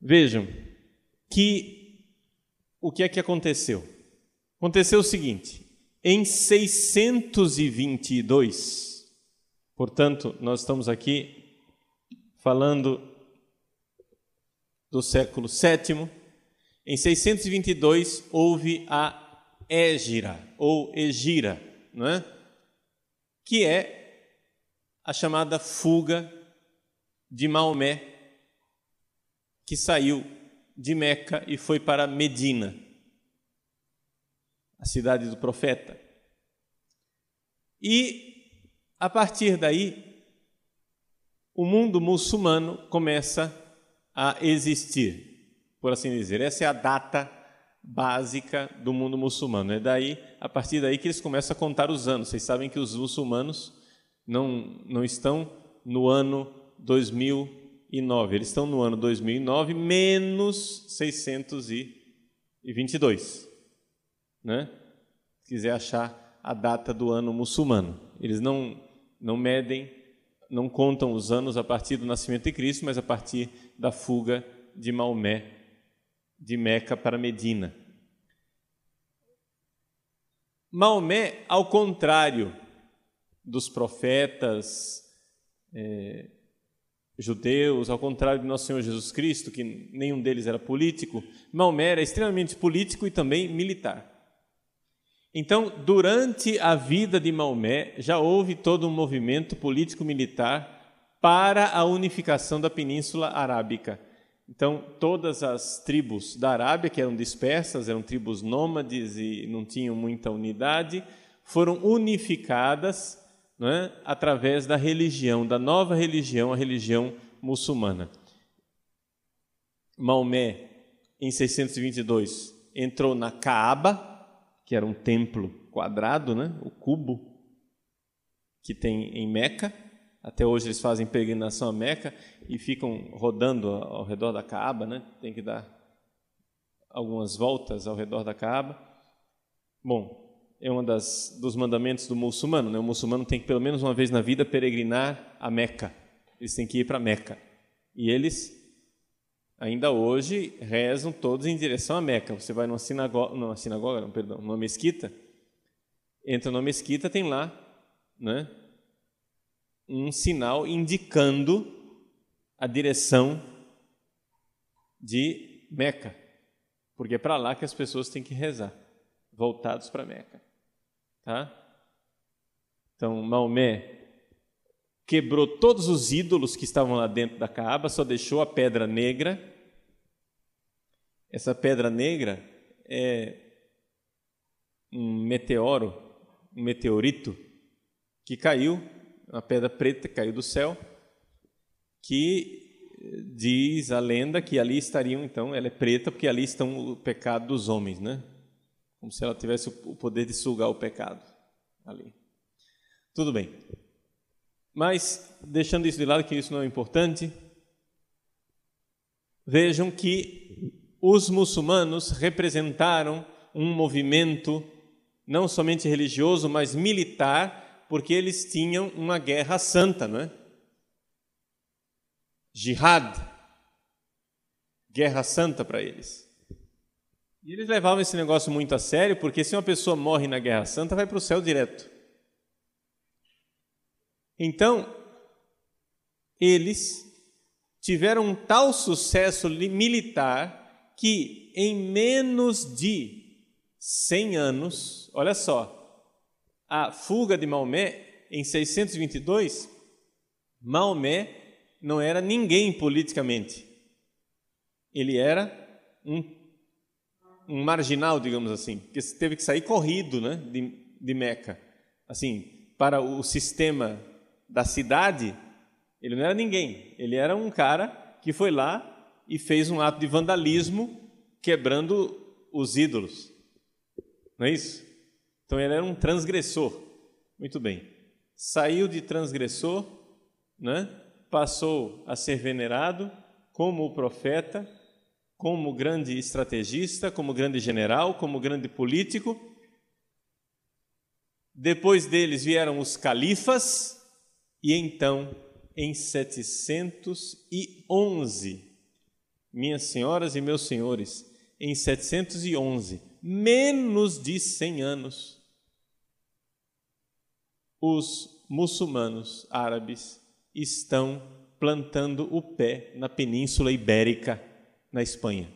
Vejam que o que é que aconteceu? Aconteceu o seguinte: em 622, portanto, nós estamos aqui falando do século VII, em 622 houve a Égira ou Egira, não é? que é a chamada fuga de Maomé, que saiu de Meca e foi para Medina, a cidade do profeta. E a partir daí, o mundo muçulmano começa a existir, por assim dizer. Essa é a data básica do mundo muçulmano. É daí, a partir daí que eles começam a contar os anos. Vocês sabem que os muçulmanos não, não estão no ano 2009, eles estão no ano 2009 menos 622, né? Se quiser achar a data do ano muçulmano, eles não não medem, não contam os anos a partir do nascimento de Cristo, mas a partir da fuga de Maomé de Meca para Medina. Maomé, ao contrário dos profetas é, judeus, ao contrário de nosso Senhor Jesus Cristo, que nenhum deles era político, Maomé era extremamente político e também militar. Então, durante a vida de Maomé, já houve todo um movimento político-militar para a unificação da Península Arábica. Então, todas as tribos da Arábia, que eram dispersas, eram tribos nômades e não tinham muita unidade, foram unificadas é, através da religião, da nova religião, a religião muçulmana. Maomé, em 622, entrou na Caaba, que era um templo quadrado, né, o cubo que tem em Meca, até hoje eles fazem peregrinação a Meca e ficam rodando ao redor da Caaba, né? Tem que dar algumas voltas ao redor da Caaba. Bom, é um dos mandamentos do muçulmano, né? O muçulmano tem que pelo menos uma vez na vida peregrinar a Meca. Eles têm que ir para Meca. E eles ainda hoje rezam todos em direção a Meca. Você vai numa sinagoga, numa sinagoga, não, perdão, numa mesquita, entra numa mesquita, tem lá, né? um sinal indicando a direção de Meca, porque é para lá que as pessoas têm que rezar, voltados para Meca, tá? Então Maomé quebrou todos os ídolos que estavam lá dentro da Caaba, só deixou a pedra negra. Essa pedra negra é um meteoro, um meteorito que caiu uma pedra preta que caiu do céu, que diz a lenda que ali estariam, então, ela é preta porque ali estão o pecado dos homens, né? Como se ela tivesse o poder de sugar o pecado ali. Tudo bem. Mas, deixando isso de lado, que isso não é importante, vejam que os muçulmanos representaram um movimento não somente religioso, mas militar porque eles tinham uma guerra santa, não é? Jihad, guerra santa para eles. E eles levavam esse negócio muito a sério, porque se uma pessoa morre na guerra santa, vai para o céu direto. Então, eles tiveram um tal sucesso militar que em menos de 100 anos, olha só, a fuga de Maomé, em 622, Maomé não era ninguém politicamente. Ele era um, um marginal, digamos assim, que teve que sair corrido né, de, de Meca. Assim, para o sistema da cidade, ele não era ninguém. Ele era um cara que foi lá e fez um ato de vandalismo quebrando os ídolos. Não é isso? Então ele era um transgressor. Muito bem. Saiu de transgressor, né? passou a ser venerado como o profeta, como grande estrategista, como grande general, como grande político. Depois deles vieram os califas, e então, em 711, minhas senhoras e meus senhores, em 711, menos de 100 anos, os muçulmanos árabes estão plantando o pé na Península Ibérica, na Espanha.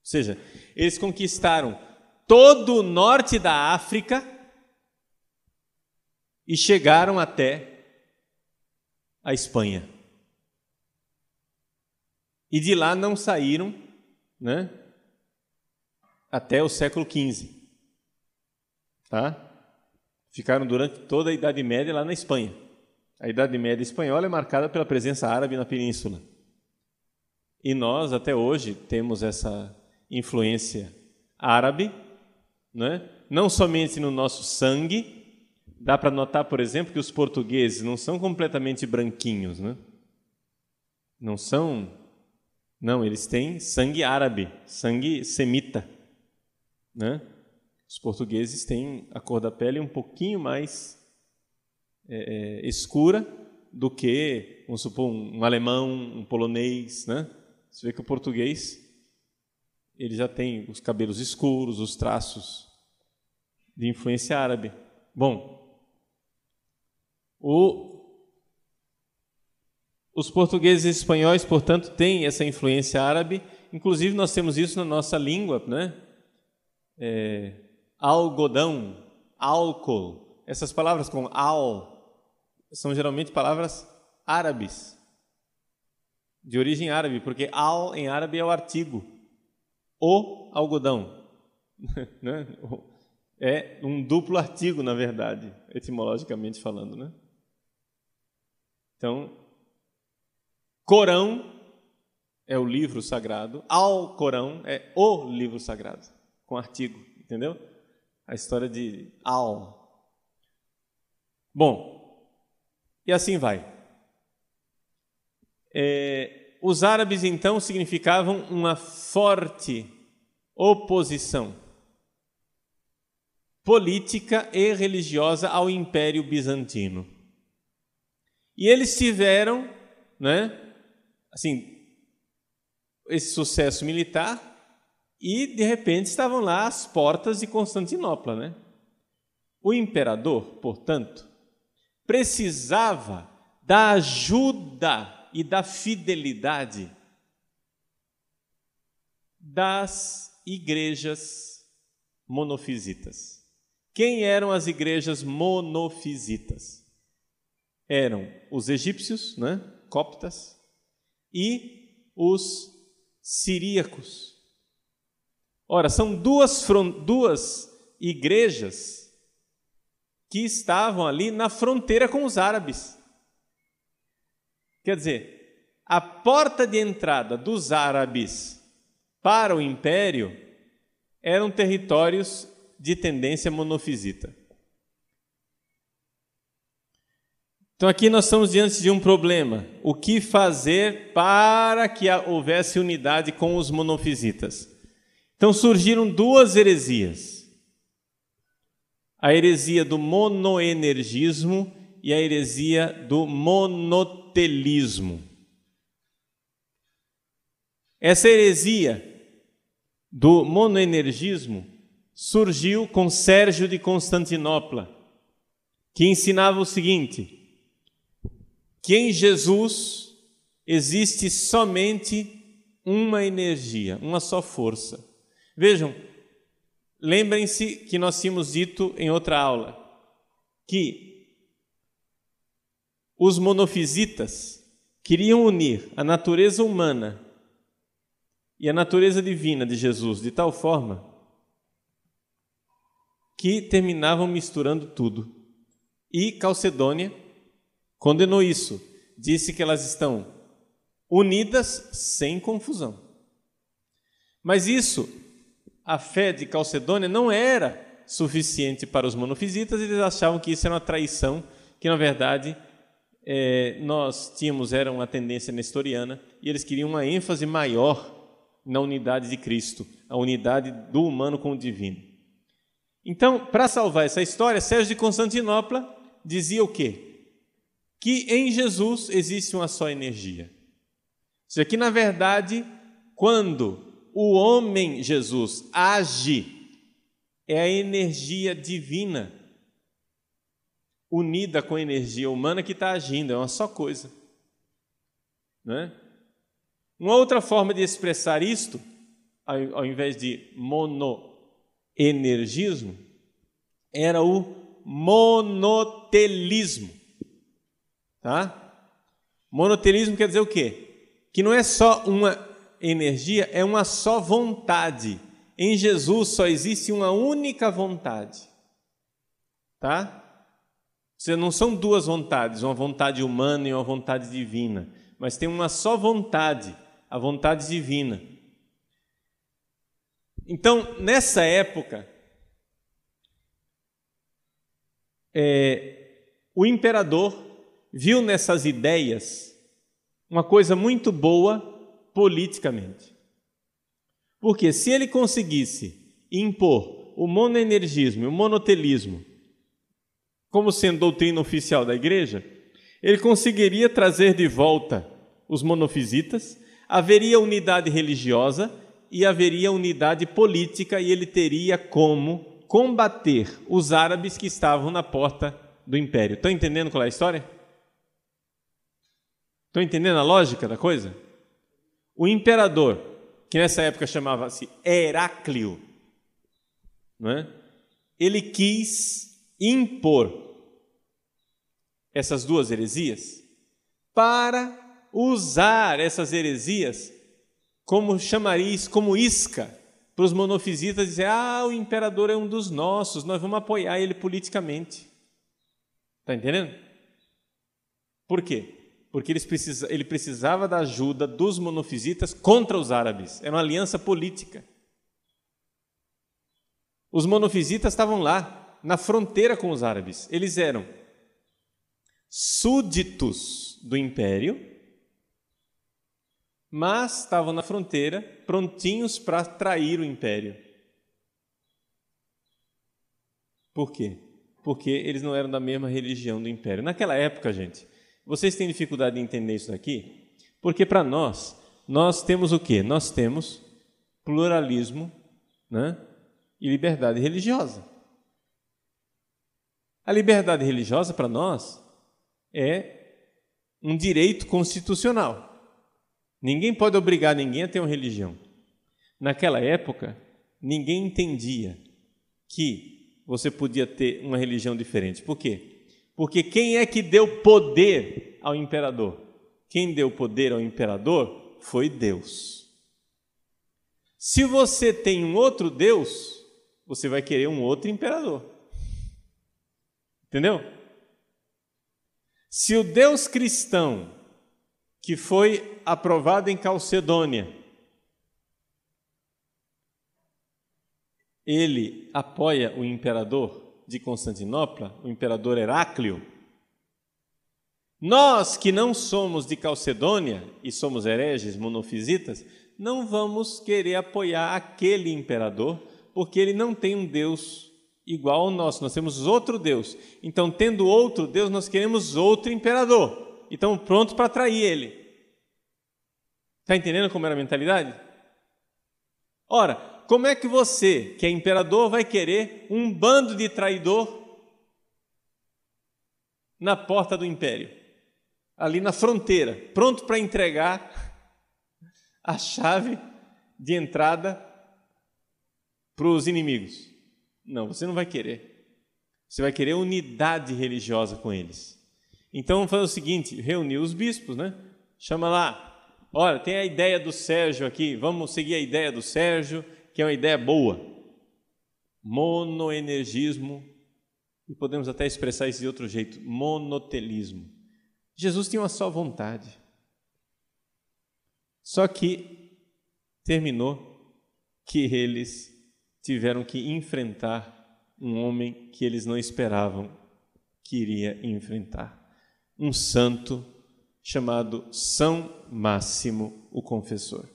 Ou seja, eles conquistaram todo o norte da África e chegaram até a Espanha. E de lá não saíram, né? Até o século XV. Tá? Ficaram durante toda a Idade Média lá na Espanha. A Idade Média espanhola é marcada pela presença árabe na península. E nós, até hoje, temos essa influência árabe, né? não somente no nosso sangue, dá para notar, por exemplo, que os portugueses não são completamente branquinhos, né? não são. Não, eles têm sangue árabe, sangue semita. Né? Os portugueses têm a cor da pele um pouquinho mais é, é, escura do que, vamos supor, um, alemão, um polonês, né? Você vê que o português ele já tem os cabelos escuros, os traços de influência árabe. Bom, o, os portugueses e espanhóis, portanto, têm essa influência árabe. Inclusive, nós temos isso na nossa língua, né? É, algodão, álcool. Essas palavras com al são geralmente palavras árabes, de origem árabe, porque al em árabe é o artigo, o algodão. Né? é um duplo artigo, na verdade, etimologicamente falando. Né? Então, Corão é o livro sagrado, Al Corão é o livro sagrado, com artigo, entendeu? a história de Al. Bom, e assim vai. É, os árabes então significavam uma forte oposição política e religiosa ao Império Bizantino. E eles tiveram, né, assim, esse sucesso militar e de repente estavam lá as portas de Constantinopla, né? O imperador, portanto, precisava da ajuda e da fidelidade das igrejas monofisitas. Quem eram as igrejas monofisitas? Eram os egípcios, né? coptas, e os siríacos. Ora, são duas, duas igrejas que estavam ali na fronteira com os árabes. Quer dizer, a porta de entrada dos árabes para o império eram territórios de tendência monofisita. Então aqui nós estamos diante de um problema. O que fazer para que houvesse unidade com os monofisitas? Então surgiram duas heresias: a heresia do monoenergismo e a heresia do monotelismo. Essa heresia do monoenergismo surgiu com Sérgio de Constantinopla, que ensinava o seguinte: que em Jesus existe somente uma energia, uma só força. Vejam, lembrem-se que nós tínhamos dito em outra aula que os monofisitas queriam unir a natureza humana e a natureza divina de Jesus de tal forma que terminavam misturando tudo. E Calcedônia condenou isso, disse que elas estão unidas sem confusão. Mas isso a fé de Calcedônia não era suficiente para os monofisitas, eles achavam que isso era uma traição, que na verdade é, nós tínhamos era uma tendência nestoriana e eles queriam uma ênfase maior na unidade de Cristo, a unidade do humano com o divino. Então, para salvar essa história, Sérgio de Constantinopla dizia o quê? Que em Jesus existe uma só energia. seja, que na verdade, quando o homem Jesus age, é a energia divina unida com a energia humana que está agindo, é uma só coisa. Né? Uma outra forma de expressar isto, ao, invés de monoenergismo, era o monotelismo. Tá? Monotelismo quer dizer o quê? Que não é só uma energia, é uma só vontade. Em Jesus só existe uma única vontade. Tá? Você não são duas vontades, uma vontade humana e uma vontade divina, mas tem uma só vontade, a vontade divina. Então, nessa época, é, o imperador viu nessas ideias uma coisa muito boa politicamente. Porque se ele conseguisse impor o monoenergismo e o monotelismo como sendo doutrina oficial da igreja, ele conseguiria trazer de volta os monofisitas, haveria unidade religiosa e haveria unidade política, e ele teria como combater os árabes que estavam na porta do império. Estão entendendo qual é a história? Estão entendendo a lógica da coisa? O imperador, que nessa época chamava-se Heráclio, não é? ele quis impor essas duas heresias para usar essas heresias como chamariz, como isca para os monofisitas dizer: ah, o imperador é um dos nossos, nós vamos apoiar ele politicamente. Está entendendo? Por quê? Porque precisa, ele precisava da ajuda dos monofisitas contra os árabes. Era uma aliança política. Os monofisitas estavam lá, na fronteira com os árabes. Eles eram súditos do império, mas estavam na fronteira, prontinhos para trair o império. Por quê? Porque eles não eram da mesma religião do império. Naquela época, gente, vocês têm dificuldade de entender isso aqui? Porque para nós, nós temos o quê? Nós temos pluralismo né? e liberdade religiosa. A liberdade religiosa para nós é um direito constitucional. Ninguém pode obrigar ninguém a ter uma religião. Naquela época, ninguém entendia que você podia ter uma religião diferente. Por quê? Porque quem é que deu poder ao imperador? Quem deu poder ao imperador foi Deus. Se você tem um outro Deus, você vai querer um outro imperador. Entendeu? Se o Deus cristão que foi aprovado em Calcedônia, ele apoia o imperador de Constantinopla, o imperador Heráclio, nós que não somos de Calcedônia e somos hereges monofisitas, não vamos querer apoiar aquele imperador, porque ele não tem um Deus igual ao nosso, nós temos outro Deus. Então, tendo outro Deus, nós queremos outro imperador. E estamos prontos para trair ele. Está entendendo como era a mentalidade? Ora, como é que você, que é imperador, vai querer um bando de traidor na porta do império? Ali na fronteira, pronto para entregar a chave de entrada para os inimigos. Não, você não vai querer. Você vai querer unidade religiosa com eles. Então fazer o seguinte: reunir os bispos, né? Chama lá. Olha, tem a ideia do Sérgio aqui. Vamos seguir a ideia do Sérgio, que é uma ideia boa. Monoenergismo. E podemos até expressar isso de outro jeito: monotelismo. Jesus tinha uma só vontade. Só que terminou que eles tiveram que enfrentar um homem que eles não esperavam que iria enfrentar. Um santo chamado São Máximo o Confessor.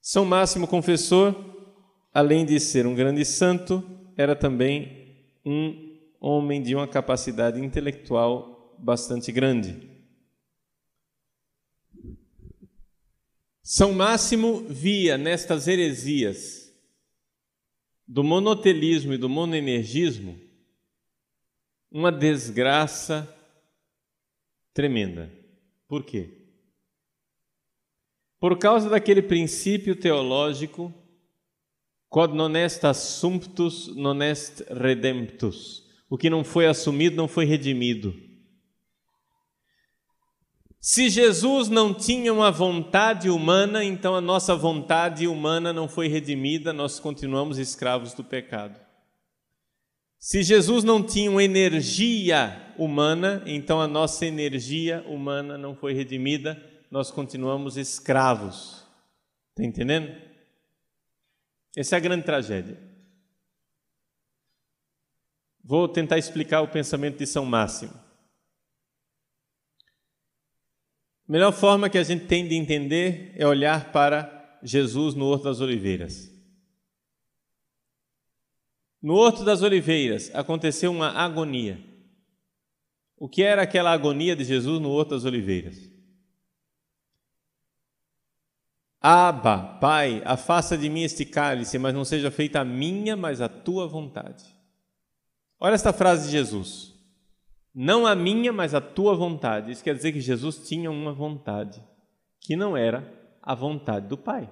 São Máximo Confessor, além de ser um grande santo, era também um homem de uma capacidade intelectual bastante grande. São Máximo via nestas heresias do monotelismo e do monoenergismo uma desgraça tremenda. Por quê? Por causa daquele princípio teológico quod non est assumptus non est redemptus. O que não foi assumido não foi redimido. Se Jesus não tinha uma vontade humana, então a nossa vontade humana não foi redimida, nós continuamos escravos do pecado. Se Jesus não tinha uma energia humana, então a nossa energia humana não foi redimida, nós continuamos escravos. Está entendendo? Essa é a grande tragédia. Vou tentar explicar o pensamento de São Máximo. A melhor forma que a gente tem de entender é olhar para Jesus no Horto das Oliveiras. No Horto das Oliveiras aconteceu uma agonia. O que era aquela agonia de Jesus no Horto das Oliveiras? Aba, Pai, afasta de mim este cálice, mas não seja feita a minha, mas a tua vontade. Olha esta frase de Jesus. Não a minha, mas a tua vontade. Isso quer dizer que Jesus tinha uma vontade, que não era a vontade do Pai.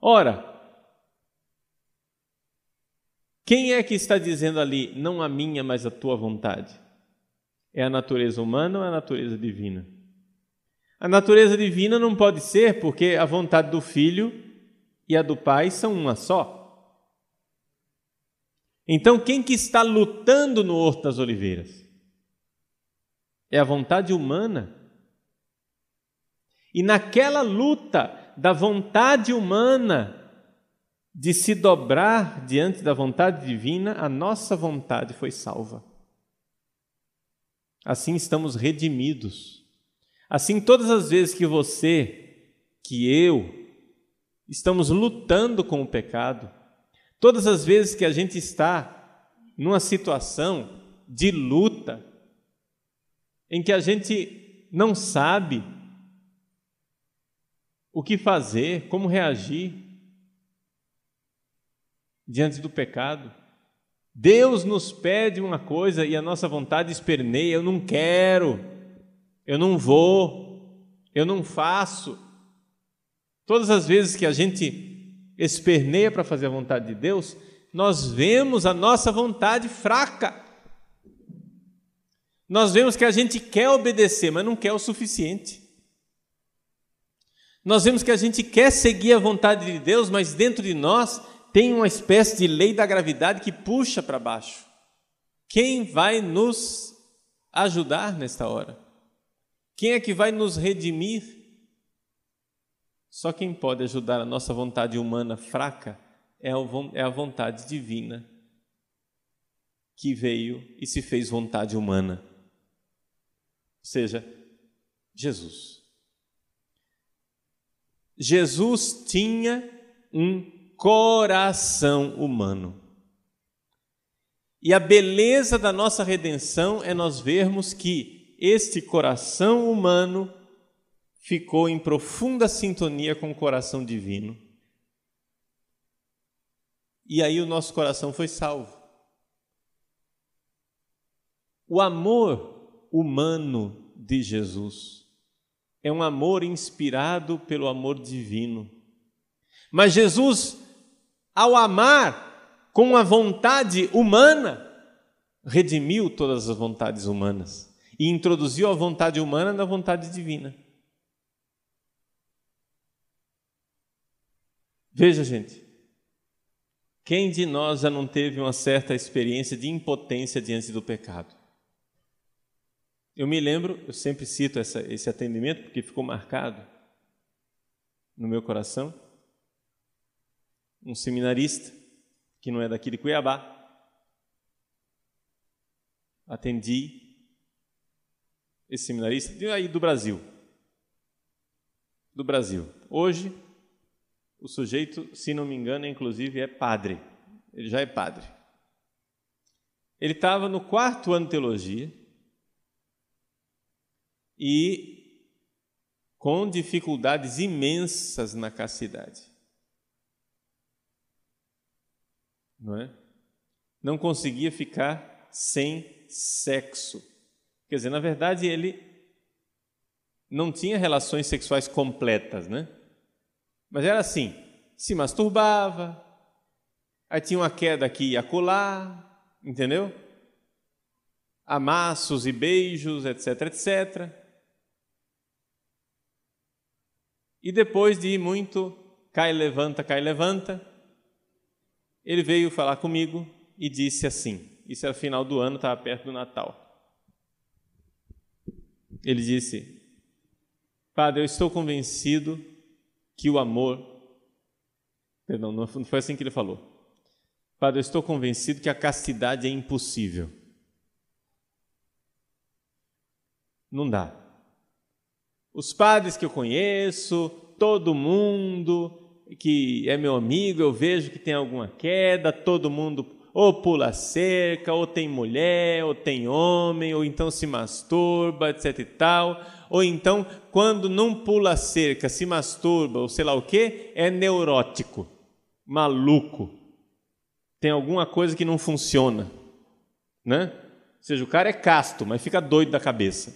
Ora, quem é que está dizendo ali, não a minha, mas a tua vontade? É a natureza humana ou é a natureza divina? A natureza divina não pode ser porque a vontade do filho e a do pai são uma só. Então, quem que está lutando no Horto das Oliveiras? É a vontade humana. E naquela luta da vontade humana, de se dobrar diante da vontade divina, a nossa vontade foi salva. Assim estamos redimidos. Assim, todas as vezes que você, que eu, estamos lutando com o pecado, todas as vezes que a gente está numa situação de luta, em que a gente não sabe o que fazer, como reagir, diante do pecado. Deus nos pede uma coisa e a nossa vontade esperneia: eu não quero, eu não vou, eu não faço. Todas as vezes que a gente esperneia para fazer a vontade de Deus, nós vemos a nossa vontade fraca. Nós vemos que a gente quer obedecer, mas não quer o suficiente. Nós vemos que a gente quer seguir a vontade de Deus, mas dentro de nós tem uma espécie de lei da gravidade que puxa para baixo. Quem vai nos ajudar nesta hora? Quem é que vai nos redimir? Só quem pode ajudar a nossa vontade humana fraca é a vontade divina que veio e se fez vontade humana. Ou seja, Jesus. Jesus tinha um coração humano. E a beleza da nossa redenção é nós vermos que este coração humano ficou em profunda sintonia com o coração divino. E aí o nosso coração foi salvo. O amor humano de Jesus é um amor inspirado pelo amor divino. Mas Jesus ao amar com a vontade humana, redimiu todas as vontades humanas e introduziu a vontade humana na vontade divina. Veja, gente, quem de nós já não teve uma certa experiência de impotência diante do pecado? Eu me lembro, eu sempre cito essa, esse atendimento porque ficou marcado no meu coração um seminarista que não é daqui de Cuiabá. Atendi esse seminarista aí do Brasil. Do Brasil. Hoje o sujeito, se não me engano, inclusive é padre. Ele já é padre. Ele estava no quarto ano de teologia e com dificuldades imensas na castidade. Não é? Não conseguia ficar sem sexo. Quer dizer, na verdade, ele não tinha relações sexuais completas, né? Mas era assim: se masturbava, aí tinha uma queda aqui e acolá, entendeu? Amassos e beijos, etc, etc. E depois de muito cai, levanta, cai, levanta, ele veio falar comigo e disse assim: Isso era final do ano, estava perto do Natal. Ele disse: Padre, eu estou convencido que o amor. Perdão, não foi assim que ele falou. Padre, eu estou convencido que a castidade é impossível. Não dá. Os padres que eu conheço, todo mundo que é meu amigo, eu vejo que tem alguma queda, todo mundo ou pula cerca, ou tem mulher, ou tem homem, ou então se masturba, etc e tal. Ou então, quando não pula cerca, se masturba, ou sei lá o que, é neurótico, maluco. Tem alguma coisa que não funciona, né? Ou seja, o cara é casto, mas fica doido da cabeça.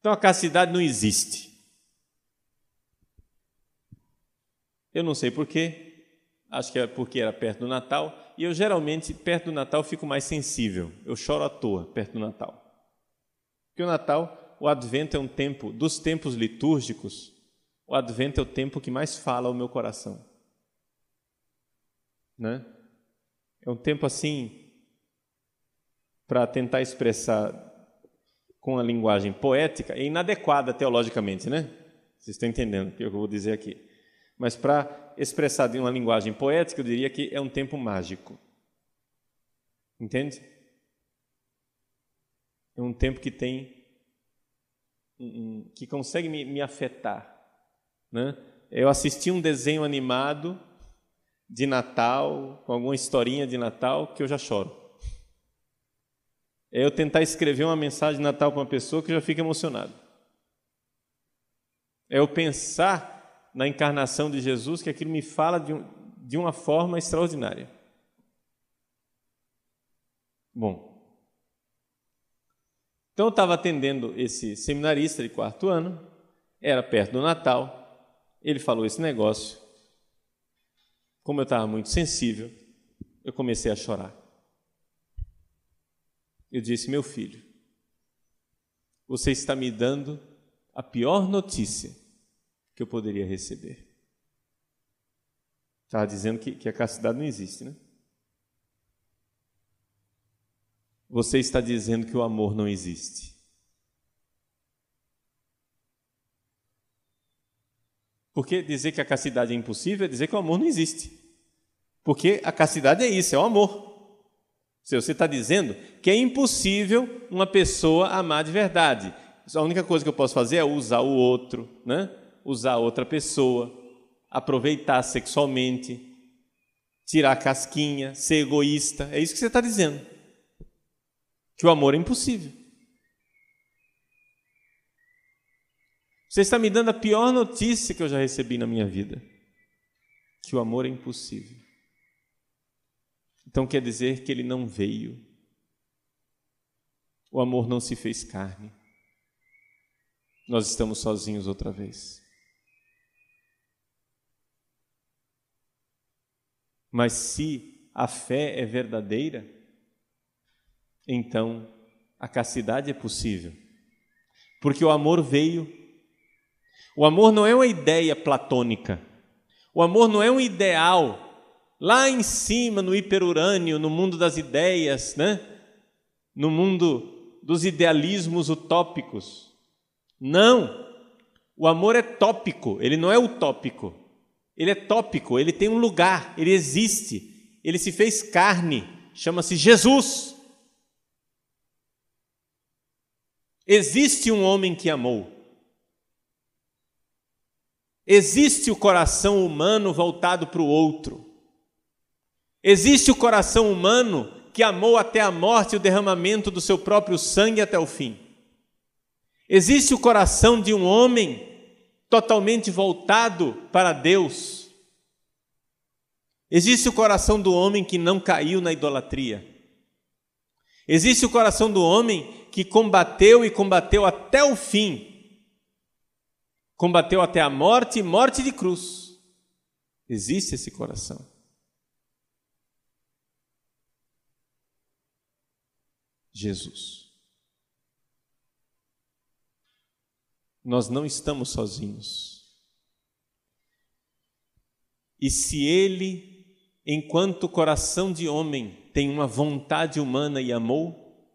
Então a castidade não existe. Eu não sei porquê, acho que é porque era perto do Natal, e eu geralmente, perto do Natal, fico mais sensível. Eu choro à toa perto do Natal. Porque o Natal, o Advento é um tempo, dos tempos litúrgicos, o Advento é o tempo que mais fala ao meu coração. Né? É um tempo assim, para tentar expressar com a linguagem poética, é inadequada teologicamente, né? Vocês estão entendendo o que eu vou dizer aqui. Mas para expressar de uma linguagem poética, eu diria que é um tempo mágico. Entende? É um tempo que tem que consegue me, me afetar, né? Eu assisti um desenho animado de Natal, com alguma historinha de Natal, que eu já choro. É eu tentar escrever uma mensagem de Natal para uma pessoa que já fico emocionado. É eu pensar na encarnação de Jesus que aquilo me fala de, um, de uma forma extraordinária. Bom, então eu estava atendendo esse seminarista de quarto ano, era perto do Natal, ele falou esse negócio. Como eu estava muito sensível, eu comecei a chorar. Eu disse: Meu filho, você está me dando a pior notícia que eu poderia receber. Estava dizendo que, que a castidade não existe, né? Você está dizendo que o amor não existe. Porque dizer que a castidade é impossível é dizer que o amor não existe. Porque a castidade é isso, é o amor. Se você está dizendo que é impossível uma pessoa amar de verdade, a única coisa que eu posso fazer é usar o outro, né? Usar outra pessoa, aproveitar sexualmente, tirar casquinha, ser egoísta. É isso que você está dizendo. Que o amor é impossível. Você está me dando a pior notícia que eu já recebi na minha vida: que o amor é impossível. Então quer dizer que ele não veio. O amor não se fez carne. Nós estamos sozinhos outra vez. Mas se a fé é verdadeira, então a castidade é possível. Porque o amor veio. O amor não é uma ideia platônica. O amor não é um ideal lá em cima no hiperurânio, no mundo das ideias, né? No mundo dos idealismos utópicos. Não. O amor é tópico, ele não é utópico. Ele é tópico, ele tem um lugar, ele existe, ele se fez carne, chama-se Jesus. Existe um homem que amou. Existe o coração humano voltado para o outro. Existe o coração humano que amou até a morte e o derramamento do seu próprio sangue até o fim. Existe o coração de um homem totalmente voltado para Deus. Existe o coração do homem que não caiu na idolatria. Existe o coração do homem que combateu e combateu até o fim. Combateu até a morte morte de cruz. Existe esse coração. Jesus. Nós não estamos sozinhos. E se Ele, enquanto coração de homem, tem uma vontade humana e amou,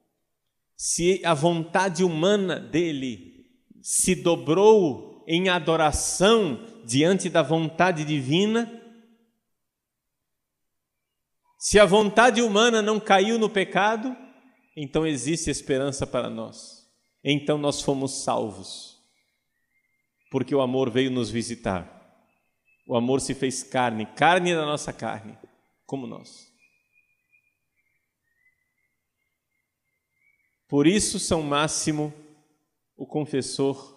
se a vontade humana dele se dobrou em adoração diante da vontade divina, se a vontade humana não caiu no pecado, então existe esperança para nós. Então nós fomos salvos, porque o amor veio nos visitar. O amor se fez carne, carne da nossa carne, como nós. Por isso, São Máximo, o confessor,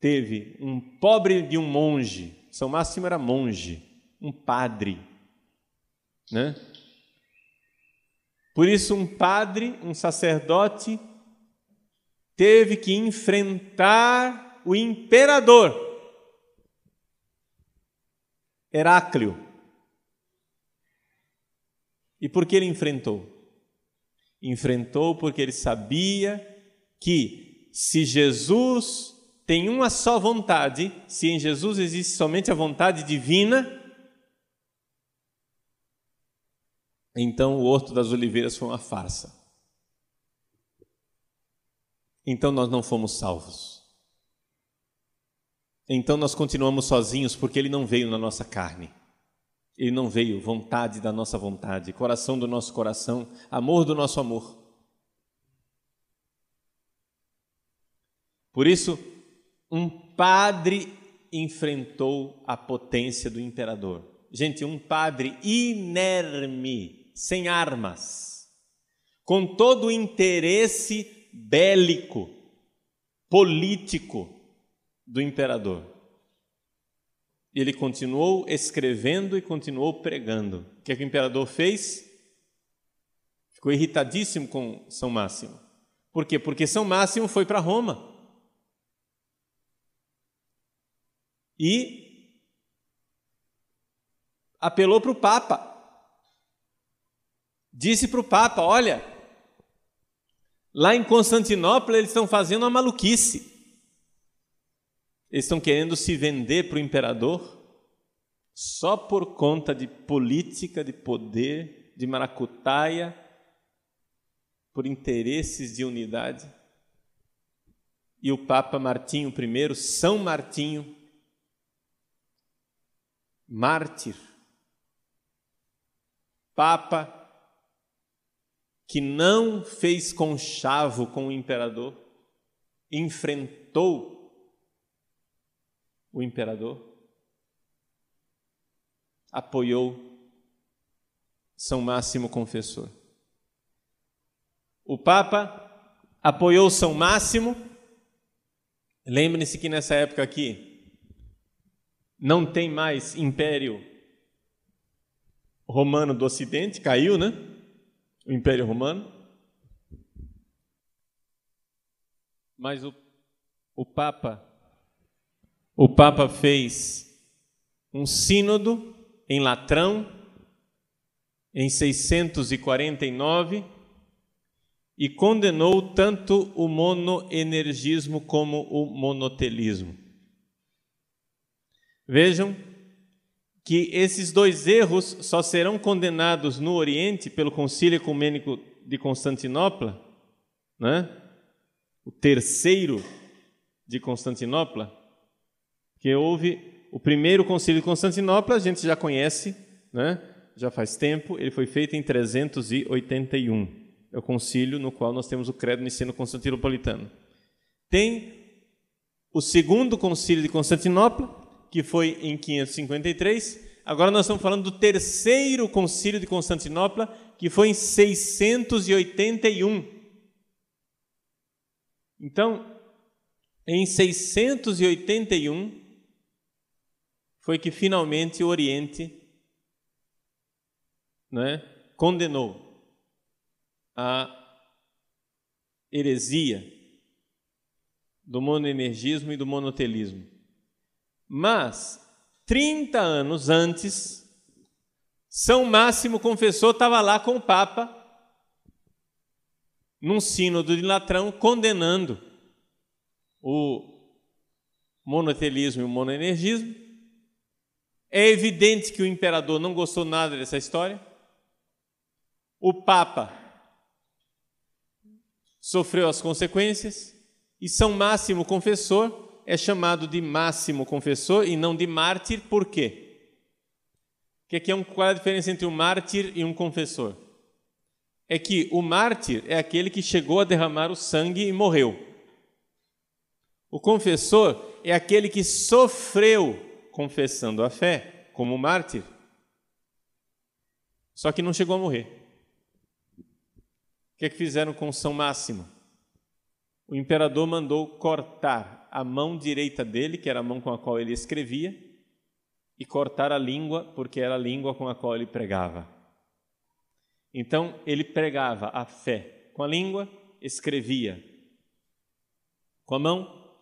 teve um pobre de um monge. São Máximo era monge, um padre, né? Por isso, um padre, um sacerdote, teve que enfrentar o imperador Heráclio. E por que ele enfrentou? Enfrentou porque ele sabia que se Jesus tem uma só vontade, se em Jesus existe somente a vontade divina, então o Horto das Oliveiras foi uma farsa. Então nós não fomos salvos. Então nós continuamos sozinhos porque ele não veio na nossa carne. Ele não veio, vontade da nossa vontade, coração do nosso coração, amor do nosso amor. Por isso, um padre enfrentou a potência do imperador. Gente, um padre inerme, sem armas, com todo o interesse bélico, político do imperador. E ele continuou escrevendo e continuou pregando. O que, é que o imperador fez? Ficou irritadíssimo com São Máximo. Por quê? Porque São Máximo foi para Roma. E apelou para o Papa. Disse para o Papa: Olha, lá em Constantinopla eles estão fazendo uma maluquice. Eles estão querendo se vender para o imperador só por conta de política, de poder, de maracutaia, por interesses de unidade. E o Papa Martinho I, São Martinho, mártir, Papa que não fez conchavo com o imperador, enfrentou o imperador, apoiou São Máximo Confessor. O Papa apoiou São Máximo. Lembre-se que nessa época aqui não tem mais império romano do Ocidente, caiu, né? O Império Romano. Mas o, o Papa o Papa fez um sínodo em Latrão, em 649, e condenou tanto o monoenergismo como o monotelismo. Vejam que esses dois erros só serão condenados no Oriente pelo Concílio Ecumênico de Constantinopla, né? o terceiro de Constantinopla, que houve o primeiro concílio de Constantinopla, a gente já conhece, né? já faz tempo, ele foi feito em 381. É o concílio no qual nós temos o credo niceno constantinopolitano. Tem o segundo concílio de Constantinopla, que foi em 553. Agora nós estamos falando do terceiro concílio de Constantinopla, que foi em 681. Então, Em 681 foi que finalmente o Oriente né, condenou a heresia do monoenergismo e do monotelismo. Mas, 30 anos antes, São Máximo Confessor estava lá com o Papa, num sínodo de Latrão, condenando o monotelismo e o monoenergismo. É evidente que o imperador não gostou nada dessa história. O Papa sofreu as consequências e São Máximo Confessor é chamado de Máximo Confessor e não de mártir, por quê? Que aqui é um, qual é a diferença entre um mártir e um confessor? É que o mártir é aquele que chegou a derramar o sangue e morreu. O confessor é aquele que sofreu confessando a fé, como mártir, só que não chegou a morrer. O que é que fizeram com São Máximo? O imperador mandou cortar a mão direita dele, que era a mão com a qual ele escrevia, e cortar a língua, porque era a língua com a qual ele pregava. Então, ele pregava a fé com a língua, escrevia com a mão,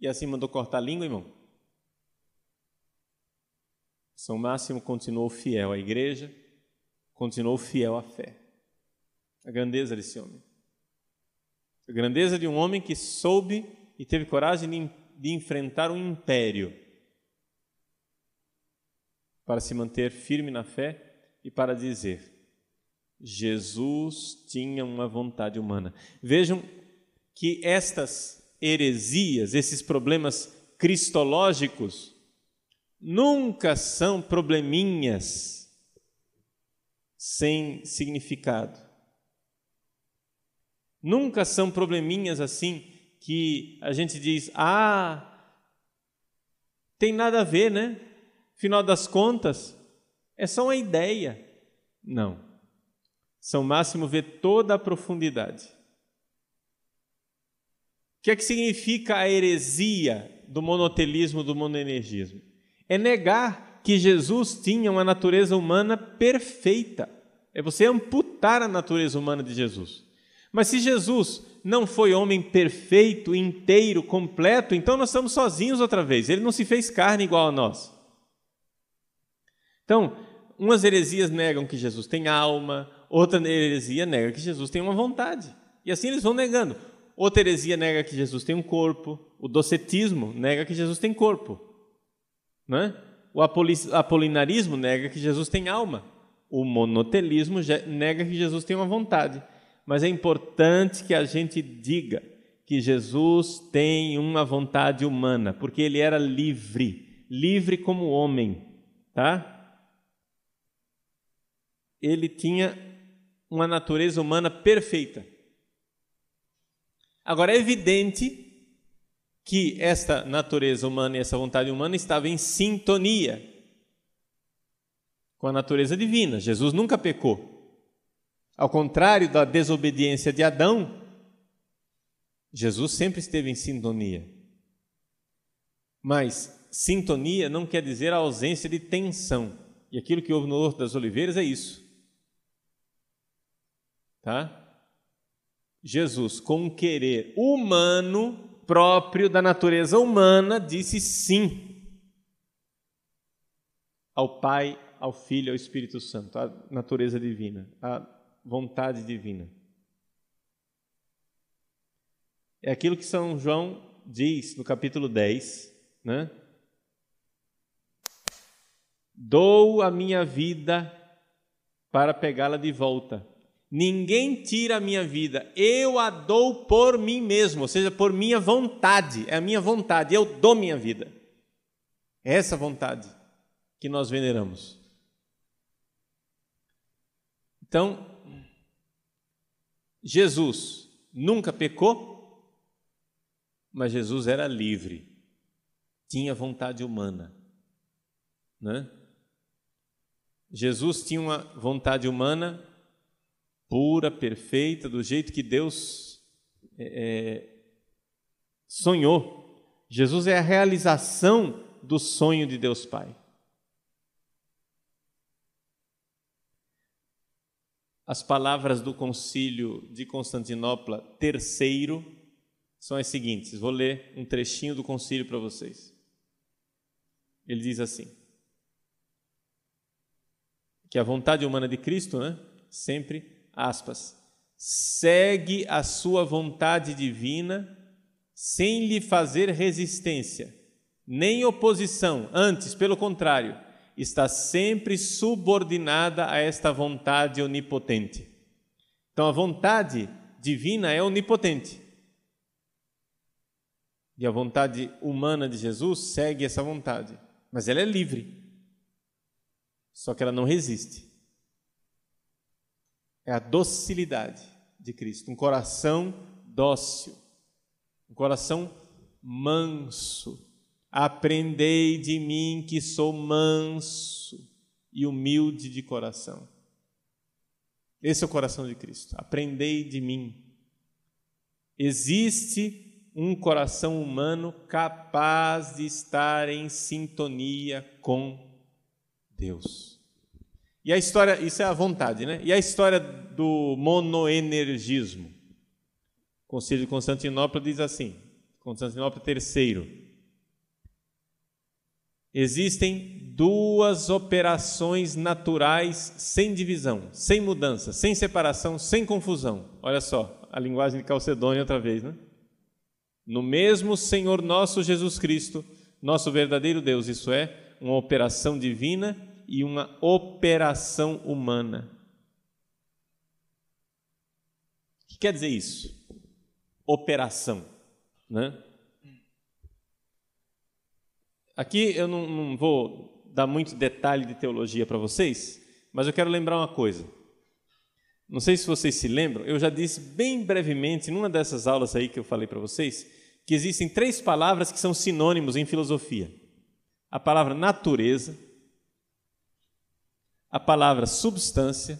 e assim mandou cortar língua e mão. São Máximo continuou fiel à igreja, continuou fiel à fé. A grandeza desse homem. A grandeza de um homem que soube e teve coragem de, de enfrentar um império para se manter firme na fé e para dizer: Jesus tinha uma vontade humana. Vejam que estas heresias, esses problemas cristológicos, nunca são probleminhas sem significado. Nunca são probleminhas assim que a gente diz: ah, tem nada a ver, né? Final das contas, é só uma ideia. Não. São Máximo vê toda a profundidade. O que é que significa a heresia do monotelismo, do monoenergismo? É negar que Jesus tinha uma natureza humana perfeita. É você amputar a natureza humana de Jesus. Mas se Jesus não foi homem perfeito, inteiro, completo, então nós estamos sozinhos outra vez. Ele não se fez carne igual a nós. Então, umas heresias negam que Jesus tem alma, outra heresia nega que Jesus tem uma vontade. E assim eles vão negando. Outra heresia nega que Jesus tem um corpo, o docetismo nega que Jesus tem corpo. Né? O apolinarismo nega que Jesus tem alma. O monotelismo nega que Jesus tem uma vontade mas é importante que a gente diga que Jesus tem uma vontade humana, porque ele era livre, livre como homem, tá? Ele tinha uma natureza humana perfeita. Agora é evidente que esta natureza humana e essa vontade humana estava em sintonia com a natureza divina. Jesus nunca pecou. Ao contrário da desobediência de Adão, Jesus sempre esteve em sintonia. Mas sintonia não quer dizer a ausência de tensão. E aquilo que houve no Horto das Oliveiras é isso. Tá? Jesus, com um querer humano próprio da natureza humana, disse sim ao Pai, ao Filho, ao Espírito Santo, à natureza divina, à vontade divina. É aquilo que São João diz no capítulo 10, né? Dou a minha vida para pegá-la de volta. Ninguém tira a minha vida, eu a dou por mim mesmo, ou seja, por minha vontade, é a minha vontade, eu dou minha vida. É essa vontade que nós veneramos. Então, Jesus nunca pecou, mas Jesus era livre, tinha vontade humana. Né? Jesus tinha uma vontade humana pura, perfeita, do jeito que Deus é, é sonhou. Jesus é a realização do sonho de Deus Pai. As palavras do concílio de Constantinopla terceiro são as seguintes. Vou ler um trechinho do concílio para vocês. Ele diz assim: que a vontade humana de Cristo, né? Sempre aspas, segue a sua vontade divina sem lhe fazer resistência, nem oposição, antes, pelo contrário, está sempre subordinada a esta vontade onipotente. Então, a vontade divina é onipotente. E a vontade humana de Jesus segue essa vontade, mas ela é livre. Só que ela não resiste. É a docilidade de Cristo, um coração dócil, um coração manso. Aprendei de mim que sou manso e humilde de coração. Esse é o coração de Cristo. Aprendei de mim. Existe um coração humano capaz de estar em sintonia com Deus. E a história, isso é a vontade, né? E a história do monoenergismo. O Conselho de Constantinopla diz assim: Constantinopla III. Existem duas operações naturais sem divisão, sem mudança, sem separação, sem confusão. Olha só, a linguagem de Calcedônia outra vez, né? No mesmo Senhor nosso Jesus Cristo, nosso verdadeiro Deus, isso é, uma operação divina e uma operação humana. O que quer dizer isso? Operação, né? Aqui eu não, não vou dar muito detalhe de teologia para vocês, mas eu quero lembrar uma coisa. Não sei se vocês se lembram, eu já disse bem brevemente, numa dessas aulas aí que eu falei para vocês, que existem três palavras que são sinônimos em filosofia: a palavra natureza, a palavra substância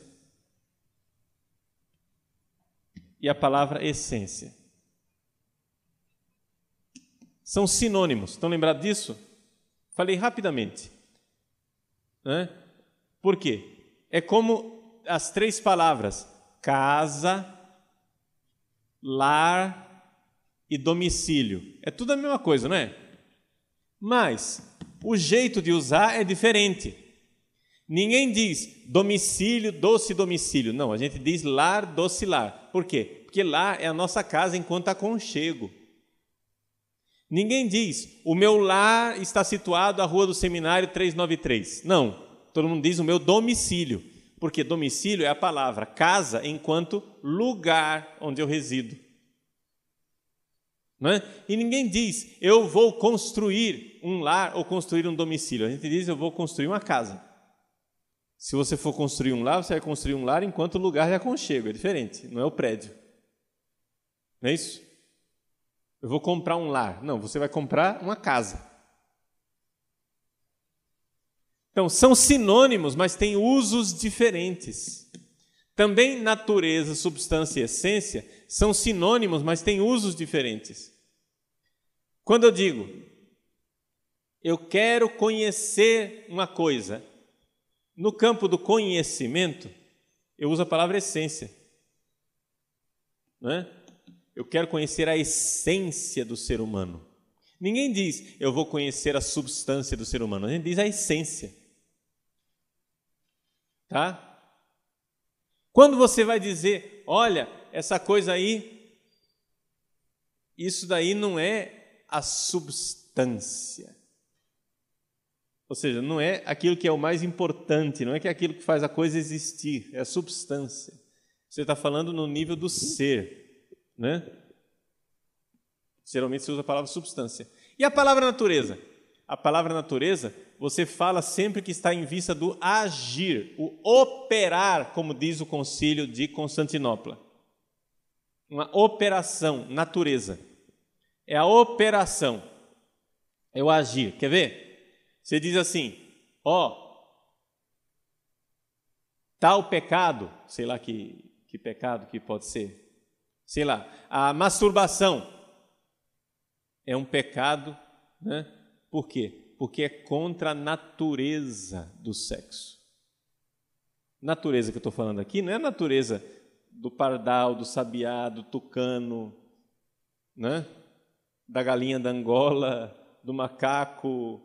e a palavra essência. São sinônimos. Estão lembrados disso? Falei rapidamente. Né? Por quê? É como as três palavras: casa, lar e domicílio. É tudo a mesma coisa, não é? Mas o jeito de usar é diferente. Ninguém diz domicílio, doce domicílio. Não, a gente diz lar, doce lar. Por quê? Porque lar é a nossa casa enquanto aconchego. Ninguém diz o meu lar está situado à Rua do Seminário 393. Não, todo mundo diz o meu domicílio. Porque domicílio é a palavra casa enquanto lugar onde eu resido. É? E ninguém diz eu vou construir um lar ou construir um domicílio. A gente diz eu vou construir uma casa. Se você for construir um lar, você vai construir um lar enquanto lugar de aconchego, é diferente, não é o prédio. Não é isso? Eu vou comprar um lar. Não, você vai comprar uma casa. Então, são sinônimos, mas têm usos diferentes. Também natureza, substância e essência são sinônimos, mas têm usos diferentes. Quando eu digo, eu quero conhecer uma coisa, no campo do conhecimento, eu uso a palavra essência. Não é? Eu quero conhecer a essência do ser humano. Ninguém diz, eu vou conhecer a substância do ser humano. A gente diz a essência. Tá? Quando você vai dizer, olha, essa coisa aí, isso daí não é a substância. Ou seja, não é aquilo que é o mais importante, não é que é aquilo que faz a coisa existir, é a substância. Você está falando no nível do ser, né? Geralmente se usa a palavra substância. E a palavra natureza? A palavra natureza, você fala sempre que está em vista do agir, o operar, como diz o concílio de Constantinopla. Uma operação, natureza. É a operação, é o agir. Quer ver? Você diz assim: ó, tal pecado, sei lá que, que pecado que pode ser, sei lá, a masturbação. é um pecado, né? Por quê? Porque é contra a natureza do sexo. Natureza que eu estou falando aqui não é a natureza do pardal, do sabiá, do tucano, né? da galinha da Angola, do macaco,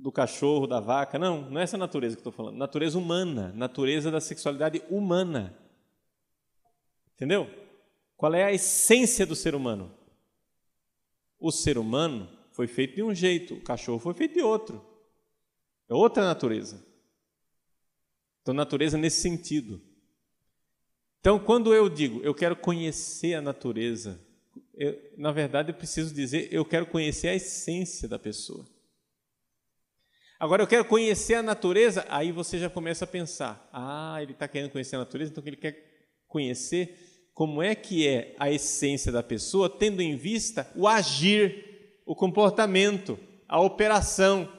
do cachorro, da vaca. Não, não é essa natureza que estou falando. Natureza humana, natureza da sexualidade humana. Entendeu? Qual é a essência do ser humano? O ser humano foi feito de um jeito, o cachorro foi feito de outro. É outra natureza. Então, natureza nesse sentido. Então, quando eu digo eu quero conhecer a natureza, eu, na verdade eu preciso dizer eu quero conhecer a essência da pessoa. Agora eu quero conhecer a natureza, aí você já começa a pensar: ah, ele está querendo conhecer a natureza, então ele quer conhecer como é que é a essência da pessoa, tendo em vista o agir, o comportamento, a operação.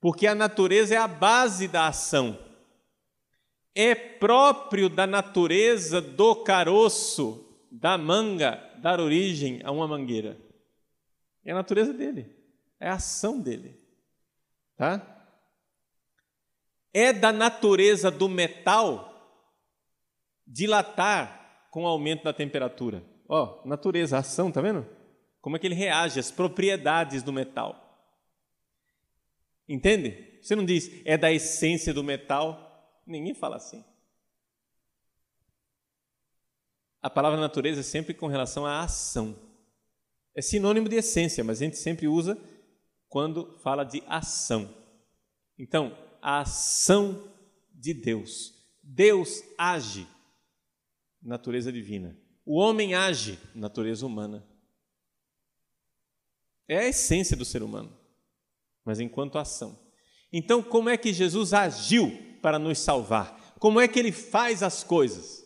Porque a natureza é a base da ação é próprio da natureza do caroço da manga dar origem a uma mangueira. É a natureza dele, é a ação dele. Tá? É da natureza do metal dilatar com o aumento da temperatura. Ó, oh, natureza, ação, tá vendo? Como é que ele reage às propriedades do metal. Entende? Você não diz é da essência do metal Ninguém fala assim. A palavra natureza é sempre com relação à ação. É sinônimo de essência, mas a gente sempre usa quando fala de ação. Então, a ação de Deus. Deus age, natureza divina. O homem age, natureza humana. É a essência do ser humano, mas enquanto ação. Então, como é que Jesus agiu para nos salvar. Como é que ele faz as coisas?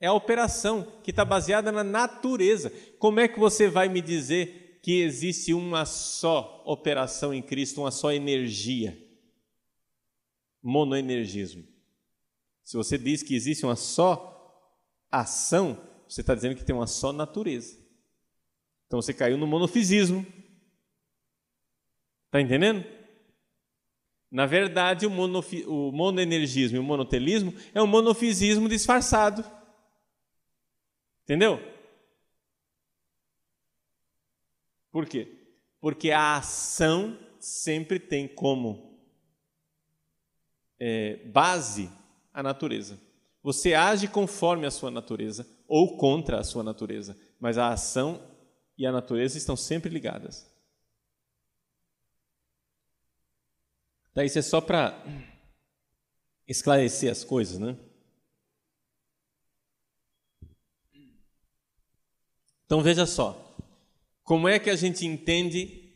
É a operação que está baseada na natureza. Como é que você vai me dizer que existe uma só operação em Cristo, uma só energia? Monoenergismo. Se você diz que existe uma só ação, você está dizendo que tem uma só natureza. Então você caiu no monofisismo. Está entendendo? Na verdade, o, monofi, o monoenergismo e o monotelismo é um monofisismo disfarçado. Entendeu? Por quê? Porque a ação sempre tem como é, base a natureza. Você age conforme a sua natureza ou contra a sua natureza, mas a ação e a natureza estão sempre ligadas. Daí isso é só para esclarecer as coisas, né? Então veja só, como é que a gente entende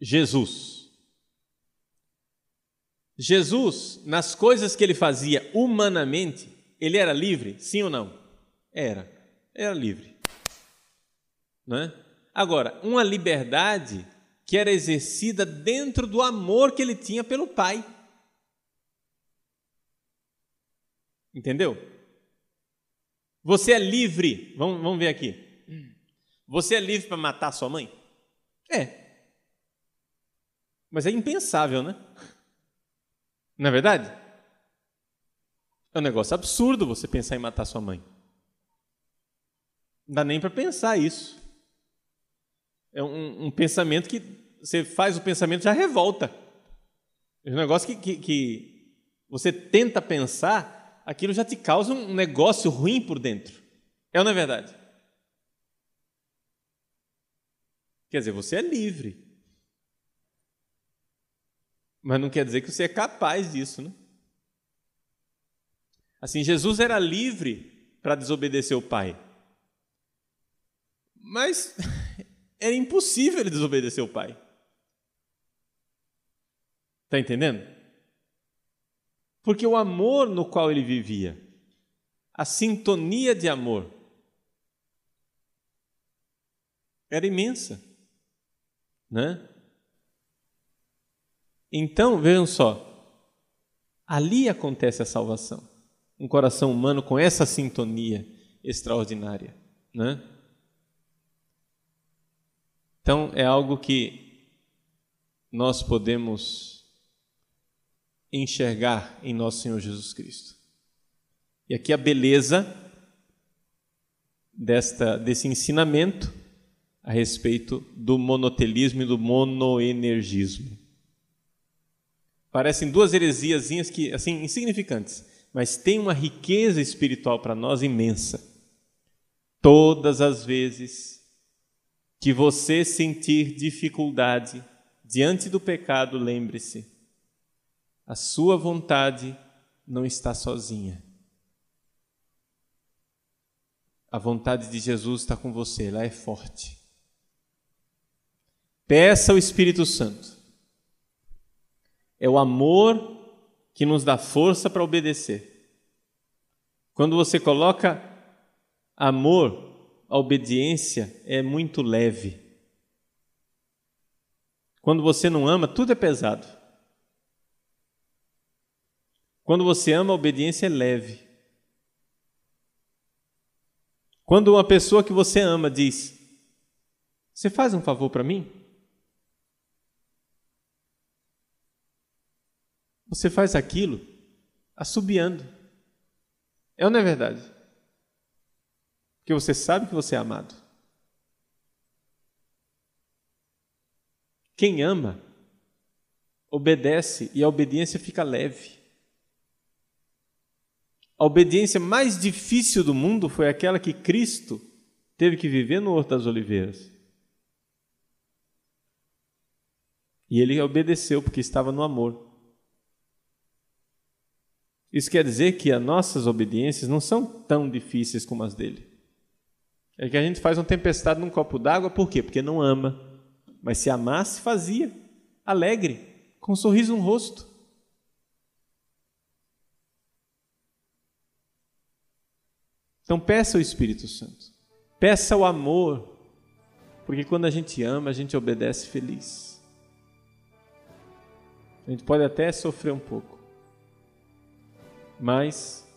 Jesus? Jesus, nas coisas que ele fazia humanamente, ele era livre, sim ou não? Era, era livre. Não é? Agora, uma liberdade que era exercida dentro do amor que ele tinha pelo Pai. Entendeu? Você é livre. Vamos, vamos ver aqui. Você é livre para matar sua mãe? É. Mas é impensável, né? Não é verdade? É um negócio absurdo você pensar em matar sua mãe. Não dá nem para pensar isso. É um, um pensamento que você faz o pensamento já revolta. É um negócio que, que, que você tenta pensar, aquilo já te causa um negócio ruim por dentro. É ou não é verdade? Quer dizer, você é livre. Mas não quer dizer que você é capaz disso, né? Assim, Jesus era livre para desobedecer o Pai. Mas era impossível ele desobedecer o Pai. Está entendendo? Porque o amor no qual ele vivia, a sintonia de amor, era imensa. Né? Então, vejam só, ali acontece a salvação. Um coração humano com essa sintonia extraordinária. Né? Então, é algo que nós podemos enxergar em nosso Senhor Jesus Cristo. E aqui a beleza desta, desse ensinamento a respeito do monotelismo e do monoenergismo. Parecem duas heresiazinhas que assim insignificantes, mas tem uma riqueza espiritual para nós imensa. Todas as vezes que você sentir dificuldade diante do pecado, lembre-se, a sua vontade não está sozinha. A vontade de Jesus está com você, ela é forte. Peça ao Espírito Santo. É o amor que nos dá força para obedecer. Quando você coloca amor, a obediência é muito leve. Quando você não ama, tudo é pesado. Quando você ama, a obediência é leve. Quando uma pessoa que você ama diz: Você faz um favor para mim? Você faz aquilo assobiando. É ou não é verdade? Porque você sabe que você é amado. Quem ama, obedece e a obediência fica leve. A obediência mais difícil do mundo foi aquela que Cristo teve que viver no Horto das Oliveiras. E ele obedeceu porque estava no amor. Isso quer dizer que as nossas obediências não são tão difíceis como as dele. É que a gente faz uma tempestade num copo d'água, por quê? Porque não ama. Mas se amasse, fazia, alegre, com um sorriso no rosto. Então peça o Espírito Santo. Peça o amor, porque quando a gente ama, a gente obedece feliz. A gente pode até sofrer um pouco, mas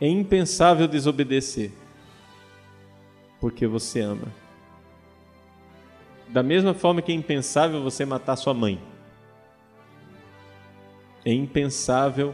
é impensável desobedecer, porque você ama. Da mesma forma que é impensável você matar sua mãe, é impensável